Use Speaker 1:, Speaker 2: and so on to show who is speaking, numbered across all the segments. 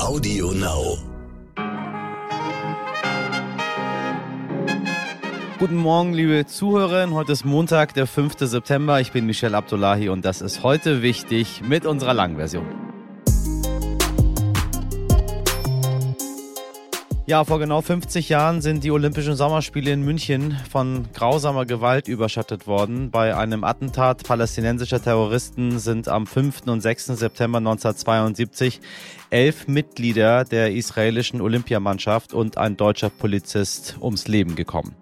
Speaker 1: Audio Now.
Speaker 2: Guten Morgen, liebe Zuhörerinnen. Heute ist Montag, der 5. September. Ich bin Michelle Abdullahi und das ist heute wichtig mit unserer Langversion. Ja, vor genau 50 Jahren sind die Olympischen Sommerspiele in München von grausamer Gewalt überschattet worden. Bei einem Attentat palästinensischer Terroristen sind am 5. und 6. September 1972 elf Mitglieder der israelischen Olympiamannschaft und ein deutscher Polizist ums Leben gekommen.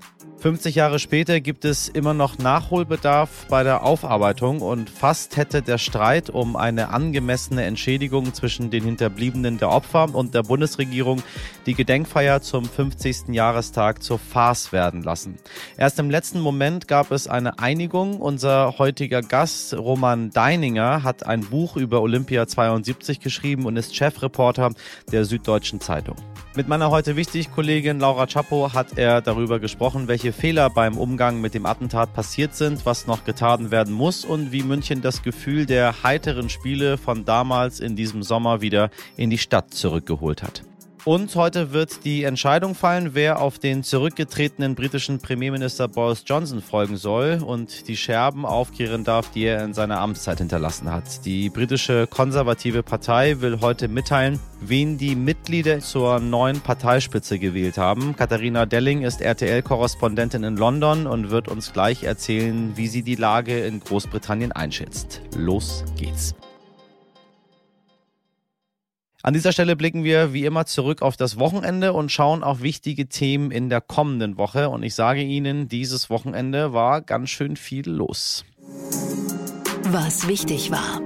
Speaker 2: 50 Jahre später gibt es immer noch Nachholbedarf bei der Aufarbeitung und fast hätte der Streit um eine angemessene Entschädigung zwischen den Hinterbliebenen der Opfer und der Bundesregierung die Gedenkfeier zum 50. Jahrestag zur Farce werden lassen. Erst im letzten Moment gab es eine Einigung. Unser heutiger Gast, Roman Deininger, hat ein Buch über Olympia 72 geschrieben und ist Chefreporter der Süddeutschen Zeitung. Mit meiner heute wichtig Kollegin Laura Chapo hat er darüber gesprochen, welche Fehler beim Umgang mit dem Attentat passiert sind, was noch getan werden muss und wie München das Gefühl der heiteren Spiele von damals in diesem Sommer wieder in die Stadt zurückgeholt hat. Und heute wird die Entscheidung fallen, wer auf den zurückgetretenen britischen Premierminister Boris Johnson folgen soll und die Scherben aufkehren darf, die er in seiner Amtszeit hinterlassen hat. Die britische konservative Partei will heute mitteilen, wen die Mitglieder zur neuen Parteispitze gewählt haben. Katharina Delling ist RTL-Korrespondentin in London und wird uns gleich erzählen, wie sie die Lage in Großbritannien einschätzt. Los geht's. An dieser Stelle blicken wir wie immer zurück auf das Wochenende und schauen auf wichtige Themen in der kommenden Woche. Und ich sage Ihnen, dieses Wochenende war ganz schön viel los.
Speaker 3: Was wichtig war.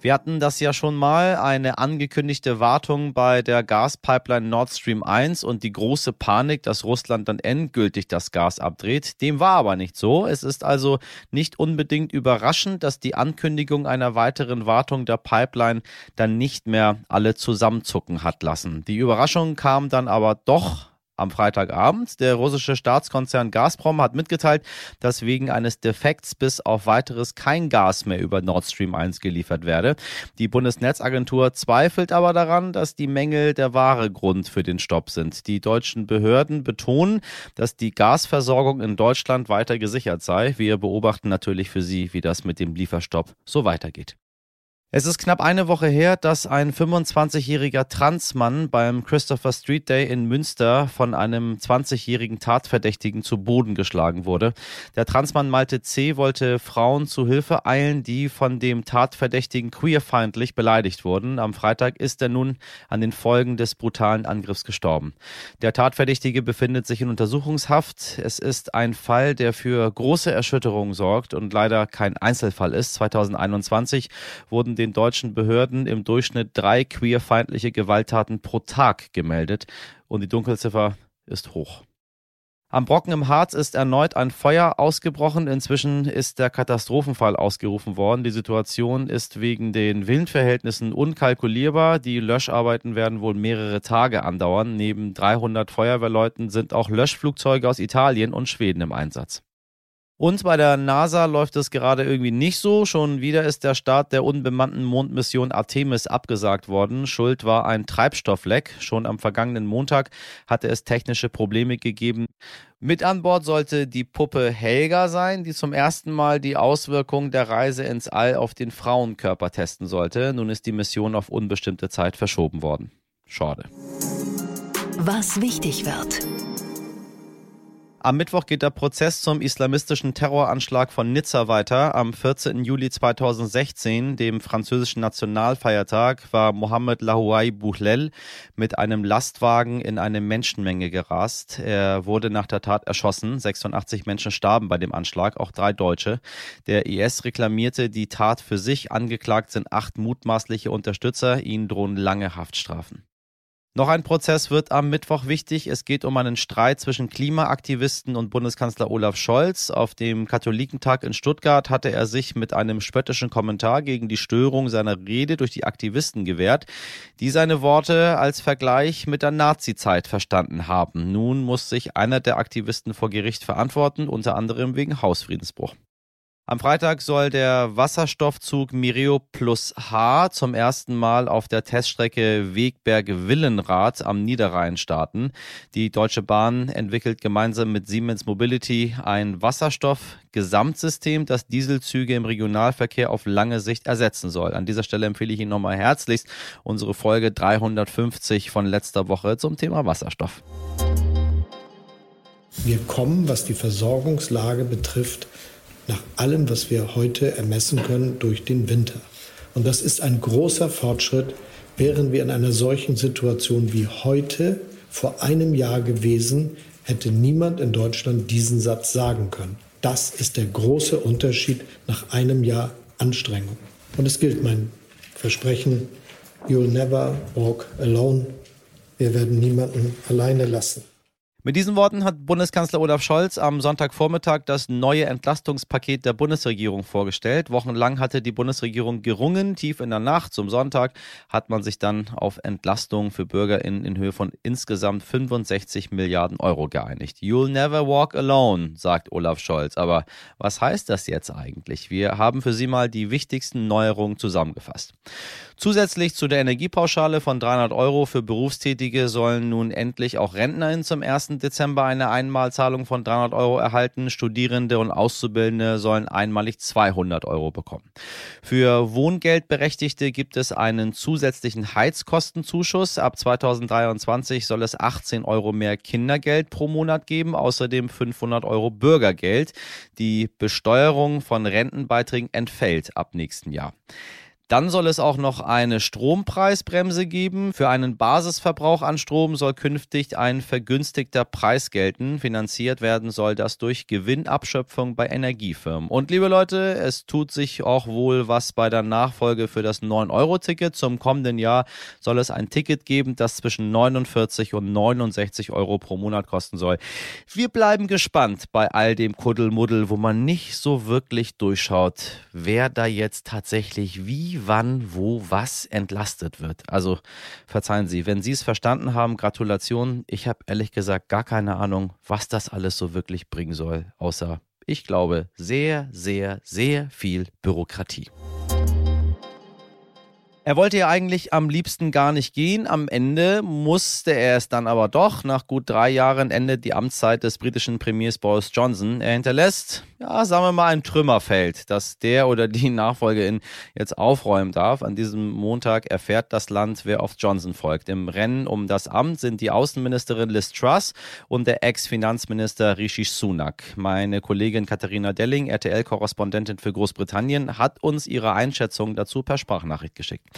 Speaker 2: Wir hatten das ja schon mal, eine angekündigte Wartung bei der Gaspipeline Nord Stream 1 und die große Panik, dass Russland dann endgültig das Gas abdreht. Dem war aber nicht so. Es ist also nicht unbedingt überraschend, dass die Ankündigung einer weiteren Wartung der Pipeline dann nicht mehr alle zusammenzucken hat lassen. Die Überraschung kam dann aber doch am Freitagabend. Der russische Staatskonzern Gazprom hat mitgeteilt, dass wegen eines Defekts bis auf weiteres kein Gas mehr über Nord Stream 1 geliefert werde. Die Bundesnetzagentur zweifelt aber daran, dass die Mängel der wahre Grund für den Stopp sind. Die deutschen Behörden betonen, dass die Gasversorgung in Deutschland weiter gesichert sei. Wir beobachten natürlich für Sie, wie das mit dem Lieferstopp so weitergeht. Es ist knapp eine Woche her, dass ein 25-jähriger Transmann beim Christopher Street Day in Münster von einem 20-jährigen Tatverdächtigen zu Boden geschlagen wurde. Der Transmann Malte C. wollte Frauen zu Hilfe eilen, die von dem Tatverdächtigen queerfeindlich beleidigt wurden. Am Freitag ist er nun an den Folgen des brutalen Angriffs gestorben. Der Tatverdächtige befindet sich in Untersuchungshaft. Es ist ein Fall, der für große Erschütterungen sorgt und leider kein Einzelfall ist. 2021 wurden den deutschen Behörden im Durchschnitt drei queerfeindliche Gewalttaten pro Tag gemeldet und die Dunkelziffer ist hoch. Am Brocken im Harz ist erneut ein Feuer ausgebrochen. Inzwischen ist der Katastrophenfall ausgerufen worden. Die Situation ist wegen den Windverhältnissen unkalkulierbar. Die Löscharbeiten werden wohl mehrere Tage andauern. Neben 300 Feuerwehrleuten sind auch Löschflugzeuge aus Italien und Schweden im Einsatz. Und bei der NASA läuft es gerade irgendwie nicht so. Schon wieder ist der Start der unbemannten Mondmission Artemis abgesagt worden. Schuld war ein Treibstoffleck. Schon am vergangenen Montag hatte es technische Probleme gegeben. Mit an Bord sollte die Puppe Helga sein, die zum ersten Mal die Auswirkungen der Reise ins All auf den Frauenkörper testen sollte. Nun ist die Mission auf unbestimmte Zeit verschoben worden. Schade.
Speaker 3: Was wichtig wird.
Speaker 2: Am Mittwoch geht der Prozess zum islamistischen Terroranschlag von Nizza weiter. Am 14. Juli 2016, dem französischen Nationalfeiertag, war Mohamed Lahouai Bouhlel mit einem Lastwagen in eine Menschenmenge gerast. Er wurde nach der Tat erschossen. 86 Menschen starben bei dem Anschlag, auch drei Deutsche. Der IS reklamierte die Tat für sich. Angeklagt sind acht mutmaßliche Unterstützer. Ihnen drohen lange Haftstrafen. Noch ein Prozess wird am Mittwoch wichtig. Es geht um einen Streit zwischen Klimaaktivisten und Bundeskanzler Olaf Scholz. Auf dem Katholikentag in Stuttgart hatte er sich mit einem spöttischen Kommentar gegen die Störung seiner Rede durch die Aktivisten gewehrt, die seine Worte als Vergleich mit der Nazizeit verstanden haben. Nun muss sich einer der Aktivisten vor Gericht verantworten, unter anderem wegen Hausfriedensbruch. Am Freitag soll der Wasserstoffzug Mireo Plus H zum ersten Mal auf der Teststrecke Wegberg-Willenrad am Niederrhein starten. Die Deutsche Bahn entwickelt gemeinsam mit Siemens Mobility ein Wasserstoff-Gesamtsystem, das Dieselzüge im Regionalverkehr auf lange Sicht ersetzen soll. An dieser Stelle empfehle ich Ihnen nochmal herzlichst unsere Folge 350 von letzter Woche zum Thema Wasserstoff.
Speaker 1: Wir kommen, was die Versorgungslage betrifft, nach allem, was wir heute ermessen können, durch den Winter. Und das ist ein großer Fortschritt, wären wir in einer solchen Situation wie heute vor einem Jahr gewesen, hätte niemand in Deutschland diesen Satz sagen können. Das ist der große Unterschied nach einem Jahr Anstrengung. Und es gilt mein Versprechen, you'll never walk alone. Wir werden niemanden alleine lassen.
Speaker 2: Mit diesen Worten hat Bundeskanzler Olaf Scholz am Sonntagvormittag das neue Entlastungspaket der Bundesregierung vorgestellt. Wochenlang hatte die Bundesregierung gerungen. Tief in der Nacht zum Sonntag hat man sich dann auf Entlastung für BürgerInnen in Höhe von insgesamt 65 Milliarden Euro geeinigt. You'll never walk alone, sagt Olaf Scholz. Aber was heißt das jetzt eigentlich? Wir haben für Sie mal die wichtigsten Neuerungen zusammengefasst. Zusätzlich zu der Energiepauschale von 300 Euro für Berufstätige sollen nun endlich auch RentnerInnen zum 1. Dezember eine Einmalzahlung von 300 Euro erhalten. Studierende und Auszubildende sollen einmalig 200 Euro bekommen. Für Wohngeldberechtigte gibt es einen zusätzlichen Heizkostenzuschuss. Ab 2023 soll es 18 Euro mehr Kindergeld pro Monat geben, außerdem 500 Euro Bürgergeld. Die Besteuerung von Rentenbeiträgen entfällt ab nächsten Jahr. Dann soll es auch noch eine Strompreisbremse geben. Für einen Basisverbrauch an Strom soll künftig ein vergünstigter Preis gelten. Finanziert werden soll das durch Gewinnabschöpfung bei Energiefirmen. Und liebe Leute, es tut sich auch wohl was bei der Nachfolge für das 9-Euro-Ticket. Zum kommenden Jahr soll es ein Ticket geben, das zwischen 49 und 69 Euro pro Monat kosten soll. Wir bleiben gespannt bei all dem Kuddelmuddel, wo man nicht so wirklich durchschaut, wer da jetzt tatsächlich wie wann, wo, was entlastet wird. Also verzeihen Sie, wenn Sie es verstanden haben, Gratulation. Ich habe ehrlich gesagt gar keine Ahnung, was das alles so wirklich bringen soll, außer, ich glaube, sehr, sehr, sehr viel Bürokratie. Er wollte ja eigentlich am liebsten gar nicht gehen. Am Ende musste er es dann aber doch. Nach gut drei Jahren endet die Amtszeit des britischen Premiers Boris Johnson. Er hinterlässt, ja, sagen wir mal, ein Trümmerfeld, das der oder die Nachfolgerin jetzt aufräumen darf. An diesem Montag erfährt das Land, wer auf Johnson folgt. Im Rennen um das Amt sind die Außenministerin Liz Truss und der Ex-Finanzminister Rishi Sunak. Meine Kollegin Katharina Delling, RTL-Korrespondentin für Großbritannien, hat uns ihre Einschätzung dazu per Sprachnachricht geschickt.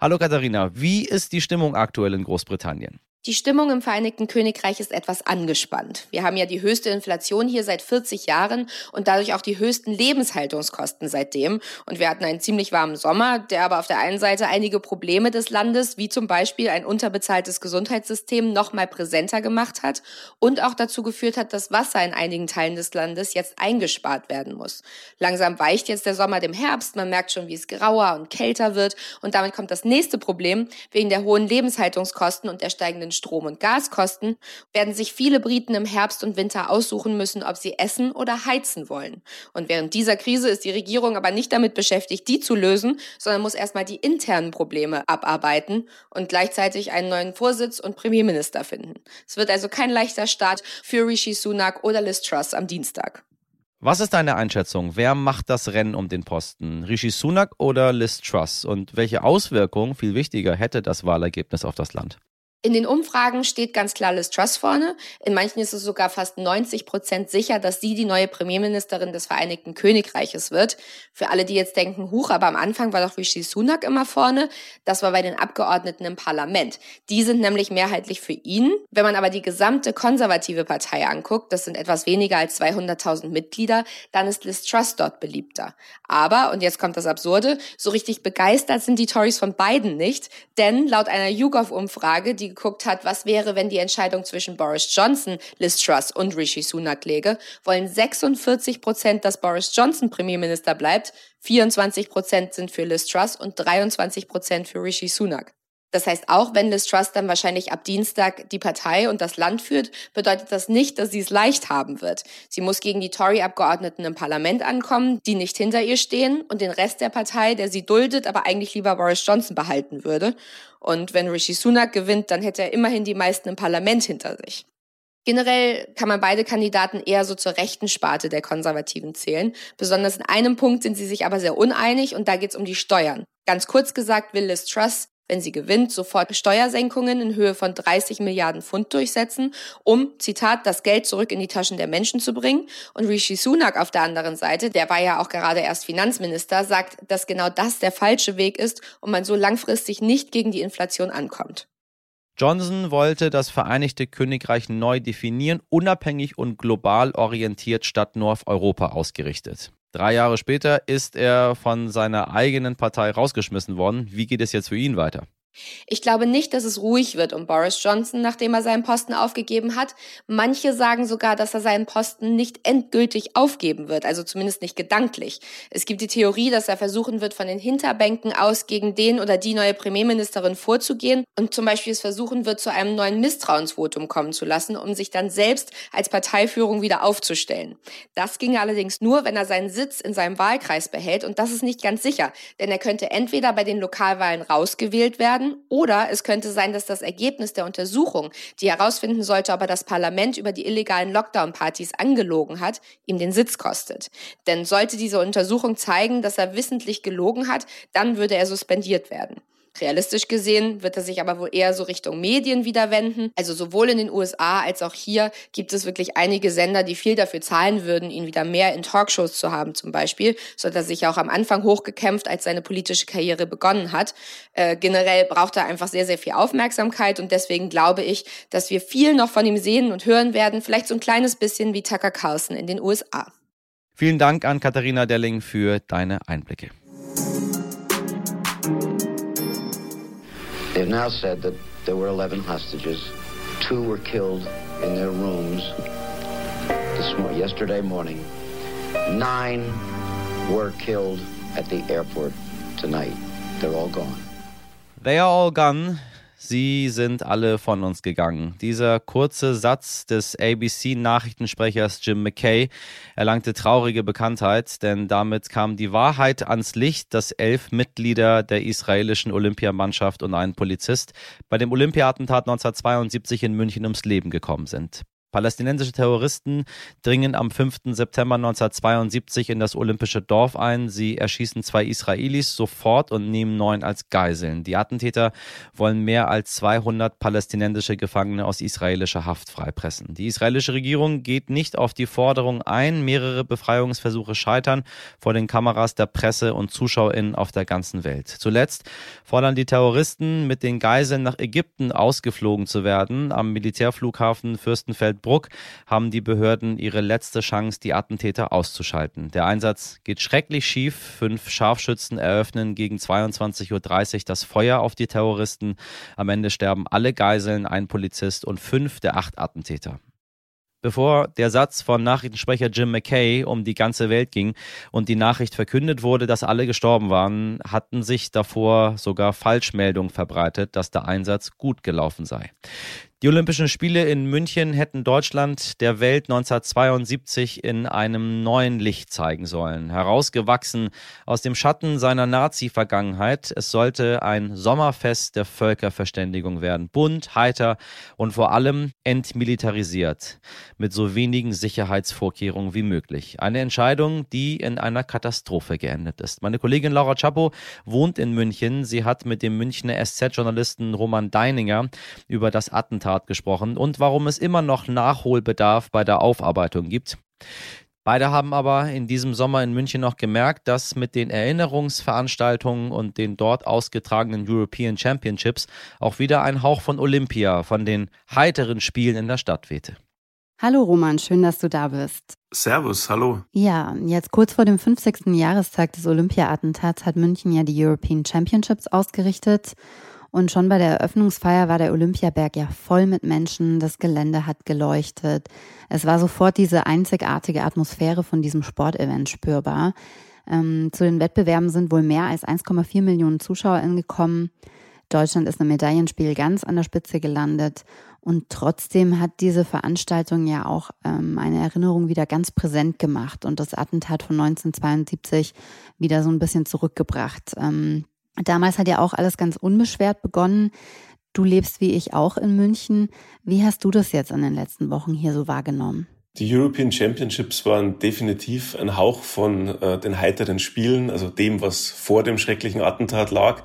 Speaker 2: Hallo Katharina, wie ist die Stimmung aktuell in Großbritannien?
Speaker 4: Die Stimmung im Vereinigten Königreich ist etwas angespannt. Wir haben ja die höchste Inflation hier seit 40 Jahren und dadurch auch die höchsten Lebenshaltungskosten seitdem. Und wir hatten einen ziemlich warmen Sommer, der aber auf der einen Seite einige Probleme des Landes, wie zum Beispiel ein unterbezahltes Gesundheitssystem, noch mal präsenter gemacht hat und auch dazu geführt hat, dass Wasser in einigen Teilen des Landes jetzt eingespart werden muss. Langsam weicht jetzt der Sommer dem Herbst. Man merkt schon, wie es grauer und kälter wird. Und damit kommt das nächste Problem wegen der hohen Lebenshaltungskosten und der steigenden steigenden Strom- und Gaskosten werden sich viele Briten im Herbst und Winter aussuchen müssen, ob sie essen oder heizen wollen. Und während dieser Krise ist die Regierung aber nicht damit beschäftigt, die zu lösen, sondern muss erstmal die internen Probleme abarbeiten und gleichzeitig einen neuen Vorsitz und Premierminister finden. Es wird also kein leichter Start für Rishi Sunak oder Liz Truss am Dienstag.
Speaker 2: Was ist deine Einschätzung? Wer macht das Rennen um den Posten? Rishi Sunak oder Liz Truss? Und welche Auswirkungen, viel wichtiger, hätte das Wahlergebnis auf das Land?
Speaker 4: In den Umfragen steht ganz klar Liz Truss vorne. In manchen ist es sogar fast 90 Prozent sicher, dass sie die neue Premierministerin des Vereinigten Königreiches wird. Für alle, die jetzt denken, huch, aber am Anfang war doch Rishi Sunak immer vorne. Das war bei den Abgeordneten im Parlament. Die sind nämlich mehrheitlich für ihn. Wenn man aber die gesamte konservative Partei anguckt, das sind etwas weniger als 200.000 Mitglieder, dann ist Liz Truss dort beliebter. Aber, und jetzt kommt das Absurde, so richtig begeistert sind die Tories von beiden nicht, denn laut einer YouGov-Umfrage, die geguckt hat, was wäre, wenn die Entscheidung zwischen Boris Johnson, Liz Truss und Rishi Sunak läge, wollen 46 Prozent, dass Boris Johnson Premierminister bleibt, 24 Prozent sind für Liz Truss und 23 Prozent für Rishi Sunak. Das heißt, auch wenn Liz Truss dann wahrscheinlich ab Dienstag die Partei und das Land führt, bedeutet das nicht, dass sie es leicht haben wird. Sie muss gegen die Tory-Abgeordneten im Parlament ankommen, die nicht hinter ihr stehen und den Rest der Partei, der sie duldet, aber eigentlich lieber Boris Johnson behalten würde. Und wenn Rishi Sunak gewinnt, dann hätte er immerhin die meisten im Parlament hinter sich. Generell kann man beide Kandidaten eher so zur rechten Sparte der Konservativen zählen. Besonders in einem Punkt sind sie sich aber sehr uneinig und da geht es um die Steuern. Ganz kurz gesagt will Liz Truss wenn sie gewinnt, sofort Steuersenkungen in Höhe von 30 Milliarden Pfund durchsetzen, um, Zitat, das Geld zurück in die Taschen der Menschen zu bringen. Und Rishi Sunak auf der anderen Seite, der war ja auch gerade erst Finanzminister, sagt, dass genau das der falsche Weg ist und man so langfristig nicht gegen die Inflation ankommt.
Speaker 2: Johnson wollte das Vereinigte Königreich neu definieren, unabhängig und global orientiert statt nur auf Europa ausgerichtet. Drei Jahre später ist er von seiner eigenen Partei rausgeschmissen worden. Wie geht es jetzt für ihn weiter?
Speaker 4: Ich glaube nicht, dass es ruhig wird um Boris Johnson, nachdem er seinen Posten aufgegeben hat. Manche sagen sogar, dass er seinen Posten nicht endgültig aufgeben wird, also zumindest nicht gedanklich. Es gibt die Theorie, dass er versuchen wird, von den Hinterbänken aus gegen den oder die neue Premierministerin vorzugehen und zum Beispiel es versuchen wird, zu einem neuen Misstrauensvotum kommen zu lassen, um sich dann selbst als Parteiführung wieder aufzustellen. Das ginge allerdings nur, wenn er seinen Sitz in seinem Wahlkreis behält und das ist nicht ganz sicher, denn er könnte entweder bei den Lokalwahlen rausgewählt werden, Oder es könnte sein, dass das Ergebnis der Untersuchung, die herausfinden sollte, ob er das Parlament über die illegalen Lockdown-Partys angelogen hat, ihm den Sitz kostet. Denn sollte diese Untersuchung zeigen, dass er wissentlich gelogen hat, dann würde er suspendiert werden. Realistisch gesehen wird er sich aber wohl eher so Richtung Medien wieder wenden. Also sowohl in den USA als auch hier gibt es wirklich einige Sender, die viel dafür zahlen würden, ihn wieder mehr in Talkshows zu haben zum Beispiel. So hat er sich auch am Anfang hochgekämpft, als seine politische Karriere begonnen hat. Äh, generell braucht er einfach sehr, sehr viel Aufmerksamkeit und deswegen glaube ich, dass wir viel noch von ihm sehen und hören werden. Vielleicht so ein kleines bisschen wie Tucker Carlson in den USA.
Speaker 2: Vielen Dank an Katharina Delling für deine Einblicke. They've now said that there were 11 hostages. Two were killed in their rooms this mo yesterday morning. Nine were killed at the airport tonight. They're all gone. They are all gone. Sie sind alle von uns gegangen. Dieser kurze Satz des ABC-Nachrichtensprechers Jim McKay erlangte traurige Bekanntheit, denn damit kam die Wahrheit ans Licht, dass elf Mitglieder der israelischen Olympiamannschaft und ein Polizist bei dem Olympiatentat 1972 in München ums Leben gekommen sind. Palästinensische Terroristen dringen am 5. September 1972 in das olympische Dorf ein. Sie erschießen zwei Israelis sofort und nehmen neun als Geiseln. Die Attentäter wollen mehr als 200 palästinensische Gefangene aus israelischer Haft freipressen. Die israelische Regierung geht nicht auf die Forderung ein. Mehrere Befreiungsversuche scheitern vor den Kameras der Presse und ZuschauerInnen auf der ganzen Welt. Zuletzt fordern die Terroristen, mit den Geiseln nach Ägypten ausgeflogen zu werden. Am Militärflughafen Fürstenfeld Waldbruck haben die Behörden ihre letzte Chance, die Attentäter auszuschalten. Der Einsatz geht schrecklich schief. Fünf Scharfschützen eröffnen gegen 22.30 Uhr das Feuer auf die Terroristen. Am Ende sterben alle Geiseln, ein Polizist und fünf der acht Attentäter. Bevor der Satz von Nachrichtensprecher Jim McKay um die ganze Welt ging und die Nachricht verkündet wurde, dass alle gestorben waren, hatten sich davor sogar Falschmeldungen verbreitet, dass der Einsatz gut gelaufen sei. Die Olympischen Spiele in München hätten Deutschland der Welt 1972 in einem neuen Licht zeigen sollen. Herausgewachsen aus dem Schatten seiner Nazi-Vergangenheit. Es sollte ein Sommerfest der Völkerverständigung werden. Bunt, heiter und vor allem entmilitarisiert. Mit so wenigen Sicherheitsvorkehrungen wie möglich. Eine Entscheidung, die in einer Katastrophe geendet ist. Meine Kollegin Laura Chapo wohnt in München. Sie hat mit dem Münchner SZ-Journalisten Roman Deininger über das Attentat Attentat gesprochen und warum es immer noch Nachholbedarf bei der Aufarbeitung gibt. Beide haben aber in diesem Sommer in München noch gemerkt, dass mit den Erinnerungsveranstaltungen und den dort ausgetragenen European Championships auch wieder ein Hauch von Olympia, von den heiteren Spielen in der Stadt wehte.
Speaker 5: Hallo Roman, schön, dass du da bist.
Speaker 6: Servus, hallo.
Speaker 5: Ja, jetzt kurz vor dem 50. Jahrestag des Olympia-Attentats hat München ja die European Championships ausgerichtet. Und schon bei der Eröffnungsfeier war der Olympiaberg ja voll mit Menschen, das Gelände hat geleuchtet. Es war sofort diese einzigartige Atmosphäre von diesem Sportevent spürbar. Ähm, zu den Wettbewerben sind wohl mehr als 1,4 Millionen ZuschauerInnen gekommen. Deutschland ist im Medaillenspiel ganz an der Spitze gelandet. Und trotzdem hat diese Veranstaltung ja auch ähm, eine Erinnerung wieder ganz präsent gemacht und das Attentat von 1972 wieder so ein bisschen zurückgebracht. Ähm, damals hat ja auch alles ganz unbeschwert begonnen. Du lebst wie ich auch in München. Wie hast du das jetzt in den letzten Wochen hier so wahrgenommen?
Speaker 6: Die European Championships waren definitiv ein Hauch von äh, den heiteren Spielen, also dem, was vor dem schrecklichen Attentat lag.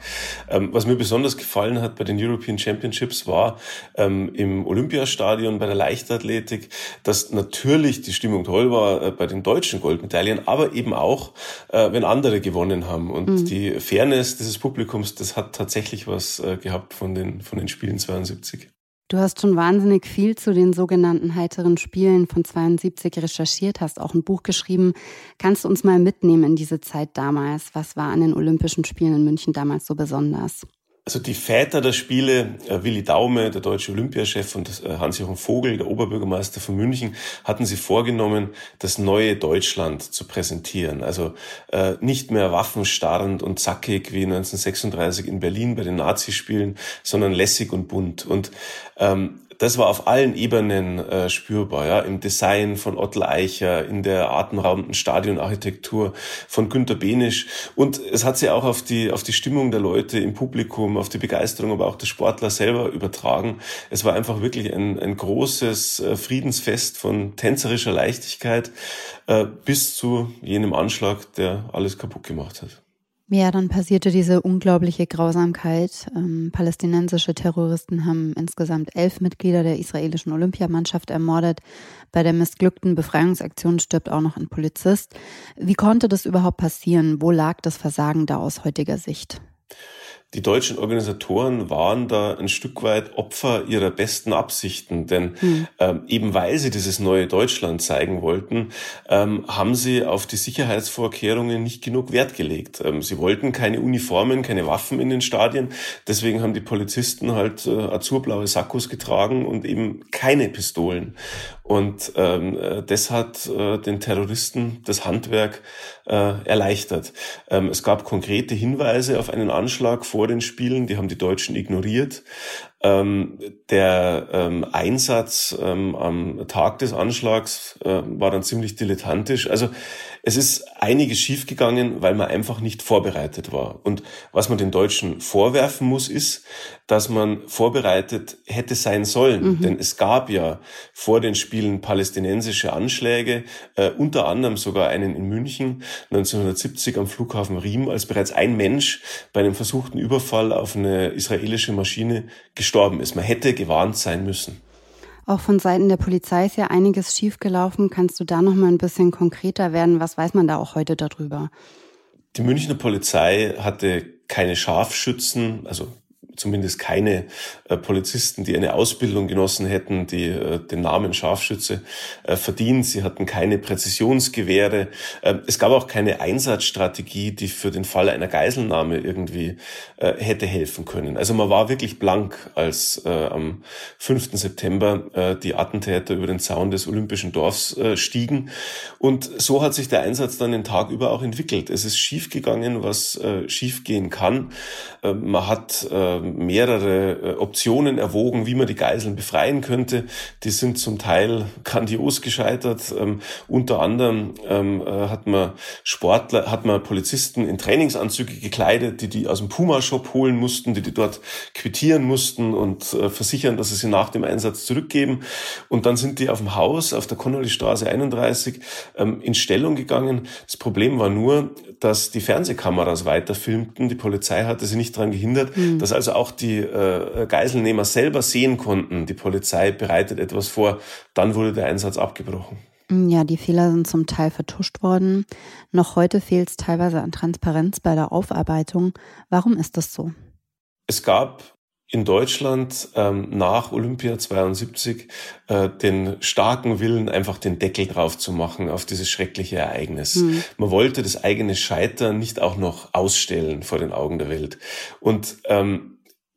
Speaker 6: Ähm, was mir besonders gefallen hat bei den European Championships war ähm, im Olympiastadion bei der Leichtathletik, dass natürlich die Stimmung toll war äh, bei den deutschen Goldmedaillen, aber eben auch, äh, wenn andere gewonnen haben. Und mhm. die Fairness dieses Publikums, das hat tatsächlich was äh, gehabt von den, von den Spielen 72.
Speaker 5: Du hast schon wahnsinnig viel zu den sogenannten heiteren Spielen von 72 recherchiert, hast auch ein Buch geschrieben. Kannst du uns mal mitnehmen in diese Zeit damals? Was war an den Olympischen Spielen in München damals so besonders?
Speaker 6: Also die Väter der Spiele, äh, Willi Daume, der deutsche Olympiachef und äh, Hans-Jochen Vogel, der Oberbürgermeister von München, hatten sie vorgenommen, das neue Deutschland zu präsentieren. Also äh, nicht mehr waffenstarrend und zackig wie 1936 in Berlin bei den Nazispielen, sondern lässig und bunt. Und ähm, das war auf allen Ebenen äh, spürbar, ja, im Design von Otto Eicher, in der atemberaubenden Stadionarchitektur von Günter Benisch und es hat sich auch auf die auf die Stimmung der Leute im Publikum, auf die Begeisterung, aber auch der Sportler selber übertragen. Es war einfach wirklich ein, ein großes äh, Friedensfest von tänzerischer Leichtigkeit äh, bis zu jenem Anschlag, der alles kaputt gemacht hat.
Speaker 5: Ja, dann passierte diese unglaubliche Grausamkeit. Ähm, palästinensische Terroristen haben insgesamt elf Mitglieder der israelischen Olympiamannschaft ermordet. Bei der missglückten Befreiungsaktion stirbt auch noch ein Polizist. Wie konnte das überhaupt passieren? Wo lag das Versagen da aus heutiger Sicht?
Speaker 6: Die deutschen Organisatoren waren da ein Stück weit Opfer ihrer besten Absichten, denn mhm. ähm, eben weil sie dieses neue Deutschland zeigen wollten, ähm, haben sie auf die Sicherheitsvorkehrungen nicht genug Wert gelegt. Ähm, sie wollten keine Uniformen, keine Waffen in den Stadien, deswegen haben die Polizisten halt äh, azurblaue Sakkos getragen und eben keine Pistolen. Und ähm, äh, das hat äh, den Terroristen das Handwerk äh, erleichtert. Ähm, es gab konkrete Hinweise auf einen Anschlag vor den Spielen, die haben die Deutschen ignoriert. Ähm, der ähm, Einsatz ähm, am Tag des Anschlags äh, war dann ziemlich dilettantisch. Also es ist einiges schiefgegangen, weil man einfach nicht vorbereitet war. Und was man den Deutschen vorwerfen muss, ist, dass man vorbereitet hätte sein sollen. Mhm. Denn es gab ja vor den Spielen palästinensische Anschläge, äh, unter anderem sogar einen in München 1970 am Flughafen Riem, als bereits ein Mensch bei einem versuchten Überfall auf eine israelische Maschine gestorben ist. Man hätte gewarnt sein müssen.
Speaker 5: Auch von Seiten der Polizei ist ja einiges schiefgelaufen. Kannst du da noch mal ein bisschen konkreter werden? Was weiß man da auch heute darüber?
Speaker 6: Die Münchner Polizei hatte keine Scharfschützen, also zumindest keine äh, Polizisten, die eine Ausbildung genossen hätten, die äh, den Namen Scharfschütze äh, verdient. Sie hatten keine Präzisionsgewehre. Ähm, es gab auch keine Einsatzstrategie, die für den Fall einer Geiselnahme irgendwie hätte helfen können. Also man war wirklich blank, als am 5. September die Attentäter über den Zaun des Olympischen Dorfs stiegen. Und so hat sich der Einsatz dann den Tag über auch entwickelt. Es ist schiefgegangen, was schiefgehen kann. Ähm, man hat mehrere äh, Optionen erwogen, wie man die Geiseln befreien könnte. Die sind zum Teil grandios gescheitert. Ähm, unter anderem ähm, äh, hat man Sportler, hat man Polizisten in Trainingsanzüge gekleidet, die die aus dem Puma-Shop holen mussten, die die dort quittieren mussten und äh, versichern, dass sie sie nach dem Einsatz zurückgeben. Und dann sind die auf dem Haus auf der Connolly-Straße 31 ähm, in Stellung gegangen. Das Problem war nur, dass die Fernsehkameras weiterfilmten. Die Polizei hatte sie nicht daran gehindert, mhm. dass also auch die äh, Geiselnehmer selber sehen konnten, die Polizei bereitet etwas vor. Dann wurde der Einsatz abgebrochen.
Speaker 5: Ja, die Fehler sind zum Teil vertuscht worden. Noch heute fehlt es teilweise an Transparenz bei der Aufarbeitung. Warum ist das so?
Speaker 6: Es gab in Deutschland ähm, nach Olympia 72 äh, den starken Willen, einfach den Deckel drauf zu machen auf dieses schreckliche Ereignis. Mhm. Man wollte das eigene Scheitern nicht auch noch ausstellen vor den Augen der Welt. Und ähm,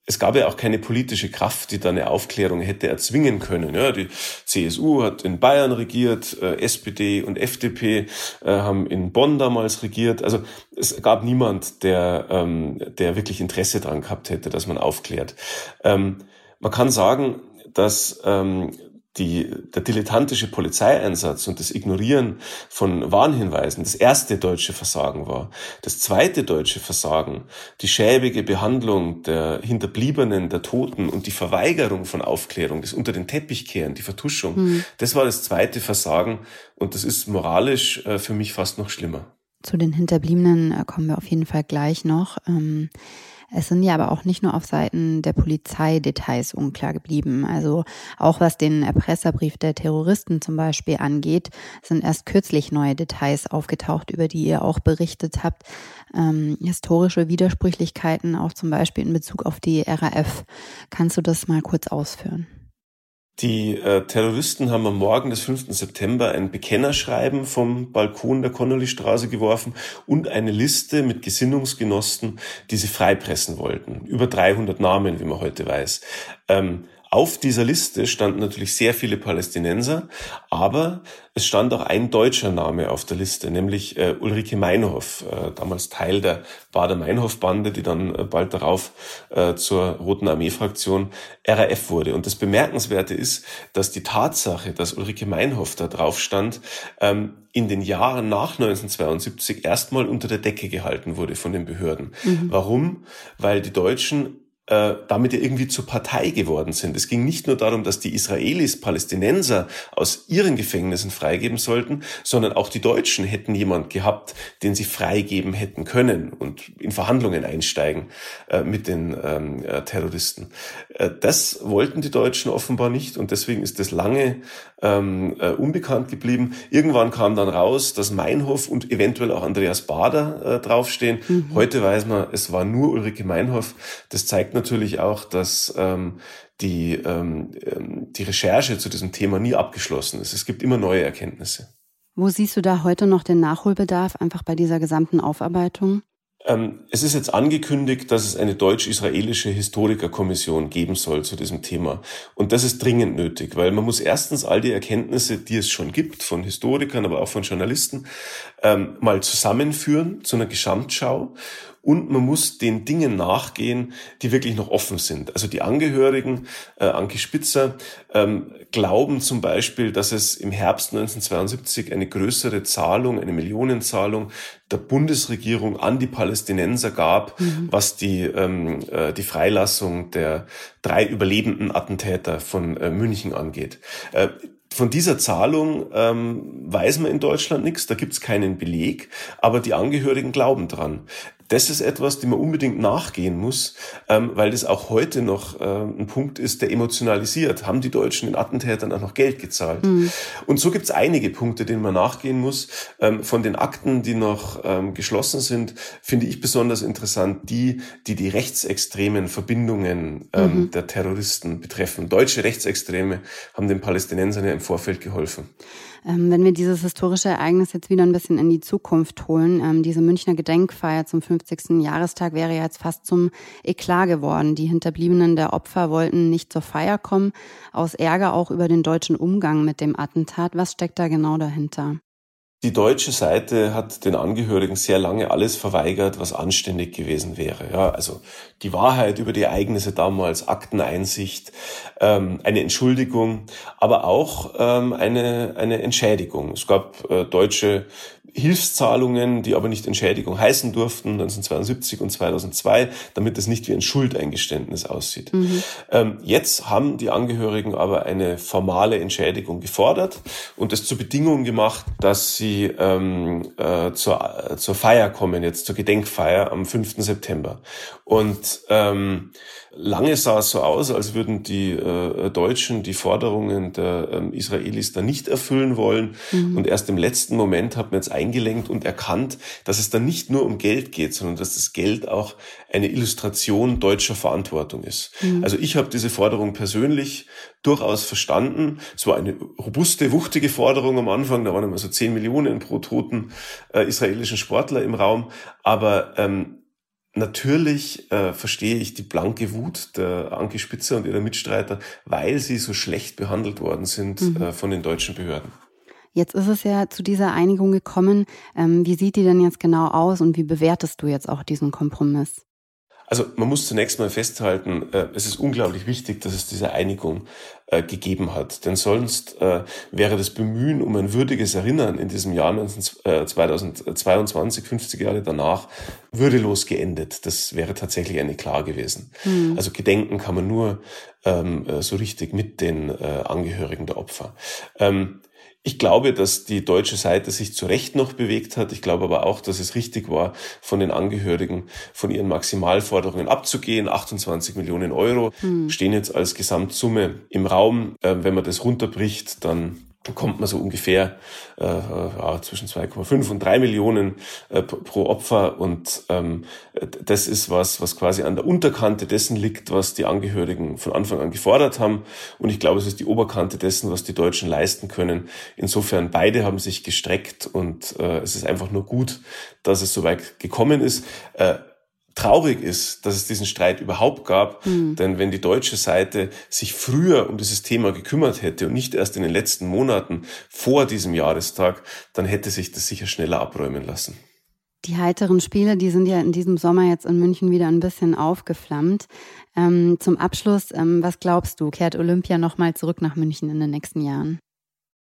Speaker 6: es gab ja auch keine politische Kraft, die da eine Aufklärung hätte erzwingen können. Ja, die CSU hat in Bayern regiert, äh, SPD und FDP äh, haben in Bonn damals regiert. Also es gab niemand, der, ähm, der wirklich Interesse daran gehabt hätte, dass man aufklärt. Ähm, man kann sagen, dass ähm, die, der dilettantische Polizeieinsatz und das Ignorieren von Warnhinweisen das erste deutsche Versagen war. Das zweite deutsche Versagen, die schäbige Behandlung der Hinterbliebenen, der Toten und die Verweigerung von Aufklärung, das unter den Teppich kehren, die Vertuschung, mhm. das war das zweite Versagen und das ist moralisch äh, für mich fast noch schlimmer.
Speaker 5: Zu den Hinterbliebenen äh, kommen wir auf jeden Fall gleich noch. Ähm es sind ja aber auch nicht nur auf Seiten der Polizei Details unklar geblieben. Also auch was den Erpresserbrief der Terroristen zum Beispiel angeht, sind erst kürzlich neue Details aufgetaucht, über die ihr auch berichtet habt. Ähm, historische Widersprüchlichkeiten, auch zum Beispiel in Bezug auf die RAF. Kannst du das mal kurz ausführen?
Speaker 6: Die äh, Terroristen haben am Morgen des 5. September ein Bekennerschreiben vom Balkon der Connolly-Straße geworfen und eine Liste mit Gesinnungsgenossen, die sie freipressen wollten. Über 300 Namen, wie man heute weiß. Ähm, auf dieser Liste standen natürlich sehr viele Palästinenser, aber es stand auch ein deutscher Name auf der Liste, nämlich äh, Ulrike Meinhof, äh, damals Teil der Bader-Meinhof-Bande, die dann äh, bald darauf äh, zur Roten Armee-Fraktion RAF wurde. Und das Bemerkenswerte ist, dass die Tatsache, dass Ulrike Meinhof da drauf stand, ähm, in den Jahren nach 1972 erstmal unter der Decke gehalten wurde von den Behörden. Mhm. Warum? Weil die Deutschen damit ja irgendwie zur Partei geworden sind. Es ging nicht nur darum, dass die Israelis Palästinenser aus ihren Gefängnissen freigeben sollten, sondern auch die Deutschen hätten jemand gehabt, den sie freigeben hätten können und in Verhandlungen einsteigen äh, mit den ähm, äh, Terroristen. Äh, das wollten die Deutschen offenbar nicht und deswegen ist das lange ähm, äh, unbekannt geblieben. Irgendwann kam dann raus, dass Meinhof und eventuell auch Andreas Bader äh, draufstehen. Mhm. Heute weiß man, es war nur Ulrike Meinhof. Das zeigt natürlich auch, dass ähm, die, ähm, ähm, die Recherche zu diesem Thema nie abgeschlossen ist. Es gibt immer neue Erkenntnisse.
Speaker 5: Wo siehst du da heute noch den Nachholbedarf, einfach bei dieser gesamten Aufarbeitung?
Speaker 6: Ähm, es ist jetzt angekündigt, dass es eine deutsch-israelische Historikerkommission geben soll zu diesem Thema. Und das ist dringend nötig, weil man muss erstens all die Erkenntnisse, die es schon gibt, von Historikern, aber auch von Journalisten, ähm, mal zusammenführen zu einer Gesamtschau und man muss den Dingen nachgehen, die wirklich noch offen sind. Also die Angehörigen, äh, Anke Spitzer, ähm, glauben zum Beispiel, dass es im Herbst 1972 eine größere Zahlung, eine Millionenzahlung der Bundesregierung an die Palästinenser gab, mhm. was die, ähm, äh, die Freilassung der drei überlebenden Attentäter von äh, München angeht. Äh, von dieser Zahlung ähm, weiß man in Deutschland nichts, da gibt es keinen Beleg, aber die Angehörigen glauben dran das ist etwas, dem man unbedingt nachgehen muss, ähm, weil das auch heute noch ähm, ein Punkt ist, der emotionalisiert. Haben die Deutschen den Attentätern auch noch Geld gezahlt? Mhm. Und so gibt es einige Punkte, denen man nachgehen muss. Ähm, von den Akten, die noch ähm, geschlossen sind, finde ich besonders interessant die, die die rechtsextremen Verbindungen ähm, mhm. der Terroristen betreffen. Deutsche Rechtsextreme haben den Palästinensern ja im Vorfeld geholfen.
Speaker 5: Ähm, wenn wir dieses historische Ereignis jetzt wieder ein bisschen in die Zukunft holen, ähm, diese Münchner Gedenkfeier zum 50. Jahrestag wäre jetzt fast zum Eklat geworden. Die Hinterbliebenen der Opfer wollten nicht zur Feier kommen, aus Ärger auch über den deutschen Umgang mit dem Attentat. Was steckt da genau dahinter?
Speaker 6: Die deutsche Seite hat den Angehörigen sehr lange alles verweigert, was anständig gewesen wäre. Ja, also die Wahrheit über die Ereignisse damals, Akteneinsicht, ähm, eine Entschuldigung, aber auch ähm, eine, eine Entschädigung. Es gab äh, deutsche Hilfszahlungen, die aber nicht Entschädigung heißen durften, 1972 und 2002, damit es nicht wie ein Schuldeingeständnis aussieht. Mhm. Ähm, jetzt haben die Angehörigen aber eine formale Entschädigung gefordert und es zur Bedingung gemacht, dass sie ähm, äh, zur, äh, zur Feier kommen, jetzt zur Gedenkfeier am 5. September. Und ähm, Lange sah es so aus, als würden die äh, Deutschen die Forderungen der ähm, Israelis da nicht erfüllen wollen. Mhm. Und erst im letzten Moment hat man jetzt eingelenkt und erkannt, dass es dann nicht nur um Geld geht, sondern dass das Geld auch eine Illustration deutscher Verantwortung ist. Mhm. Also ich habe diese Forderung persönlich durchaus verstanden. Es war eine robuste, wuchtige Forderung am Anfang. Da waren immer so 10 Millionen pro toten äh, israelischen Sportler im Raum. Aber ähm, Natürlich äh, verstehe ich die blanke Wut der Anke Spitzer und ihrer Mitstreiter, weil sie so schlecht behandelt worden sind mhm. äh, von den deutschen Behörden.
Speaker 5: Jetzt ist es ja zu dieser Einigung gekommen. Ähm, wie sieht die denn jetzt genau aus und wie bewertest du jetzt auch diesen Kompromiss?
Speaker 6: Also man muss zunächst mal festhalten, äh, es ist unglaublich wichtig, dass es diese Einigung äh, gegeben hat. Denn sonst äh, wäre das Bemühen um ein würdiges Erinnern in diesem Jahr 2022, 50 Jahre danach, würdelos geendet. Das wäre tatsächlich eine Klar gewesen. Mhm. Also gedenken kann man nur ähm, so richtig mit den Angehörigen der Opfer. Ähm, ich glaube, dass die deutsche Seite sich zu Recht noch bewegt hat. Ich glaube aber auch, dass es richtig war, von den Angehörigen von ihren Maximalforderungen abzugehen. 28 Millionen Euro hm. stehen jetzt als Gesamtsumme im Raum. Äh, wenn man das runterbricht, dann kommt man so ungefähr äh, ja, zwischen 2,5 und 3 Millionen äh, pro Opfer. Und ähm, das ist was, was quasi an der Unterkante dessen liegt, was die Angehörigen von Anfang an gefordert haben. Und ich glaube, es ist die Oberkante dessen, was die Deutschen leisten können. Insofern beide haben sich gestreckt und äh, es ist einfach nur gut, dass es so weit gekommen ist. Äh, traurig ist, dass es diesen Streit überhaupt gab. Mhm. Denn wenn die deutsche Seite sich früher um dieses Thema gekümmert hätte und nicht erst in den letzten Monaten vor diesem Jahrestag, dann hätte sich das sicher schneller abräumen lassen.
Speaker 5: Die heiteren Spiele, die sind ja in diesem Sommer jetzt in München wieder ein bisschen aufgeflammt. Ähm, zum Abschluss, ähm, was glaubst du, kehrt Olympia nochmal zurück nach München in den nächsten Jahren?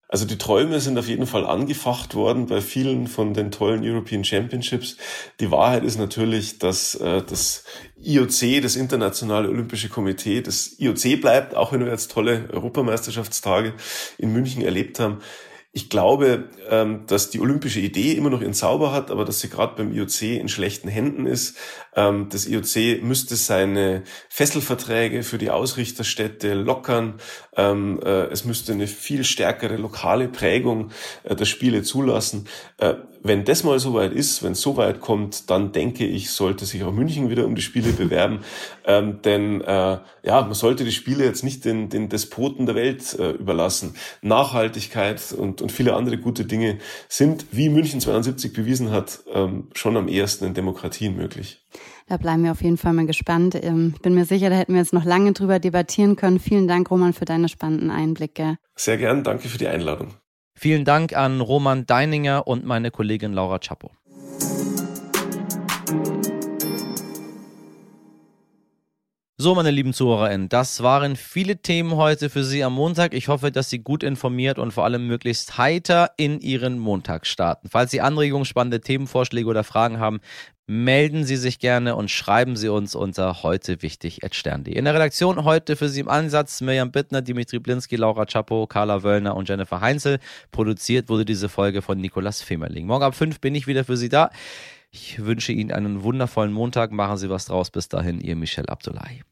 Speaker 6: Also die Träume sind auf jeden Fall angefacht worden bei vielen von den tollen European Championships. Die Wahrheit ist natürlich, dass äh, das IOC, das Internationale Olympische Komitee, das IOC bleibt, auch wenn wir jetzt tolle Europameisterschaftstage in München erlebt haben. Ich glaube, ähm, dass die olympische Idee immer noch ihren Zauber hat, aber dass sie gerade beim IOC in schlechten Händen ist. Ähm, das IOC müsste seine Fesselverträge für die Ausrichterstädte lockern. Ähm, äh, es müsste eine viel stärkere lokale Prägung äh, der Spiele zulassen. Äh, wenn das mal soweit ist, wenn es soweit kommt, dann denke ich, sollte sich auch München wieder um die Spiele bewerben. Denn ja, man sollte die Spiele jetzt nicht den, den Despoten der Welt überlassen. Nachhaltigkeit und, und viele andere gute Dinge sind, wie München 72 bewiesen hat, ähm, schon am ehesten in Demokratien möglich.
Speaker 5: Da bleiben wir auf jeden Fall mal gespannt. Ähm, ich bin mir sicher, da hätten wir jetzt noch lange drüber debattieren können. Vielen Dank, Roman, für deine spannenden Einblicke.
Speaker 6: Sehr gern, danke für die Einladung.
Speaker 2: Vielen Dank an Roman Deininger und meine Kollegin Laura Chapo. So, meine lieben ZuhörerInnen, das waren viele Themen heute für Sie am Montag. Ich hoffe, dass Sie gut informiert und vor allem möglichst heiter in Ihren Montag starten. Falls Sie Anregungen, spannende Themenvorschläge oder Fragen haben, melden Sie sich gerne und schreiben Sie uns unter heute. In der Redaktion heute für Sie im Ansatz Mirjam Bittner, Dimitri Blinski, Laura Chapo, Carla Wöllner und Jennifer Heinzel. Produziert wurde diese Folge von Nikolas Femerling. Morgen ab 5 bin ich wieder für Sie da. Ich wünsche Ihnen einen wundervollen Montag. Machen Sie was draus. Bis dahin, Ihr Michel Abdullahi.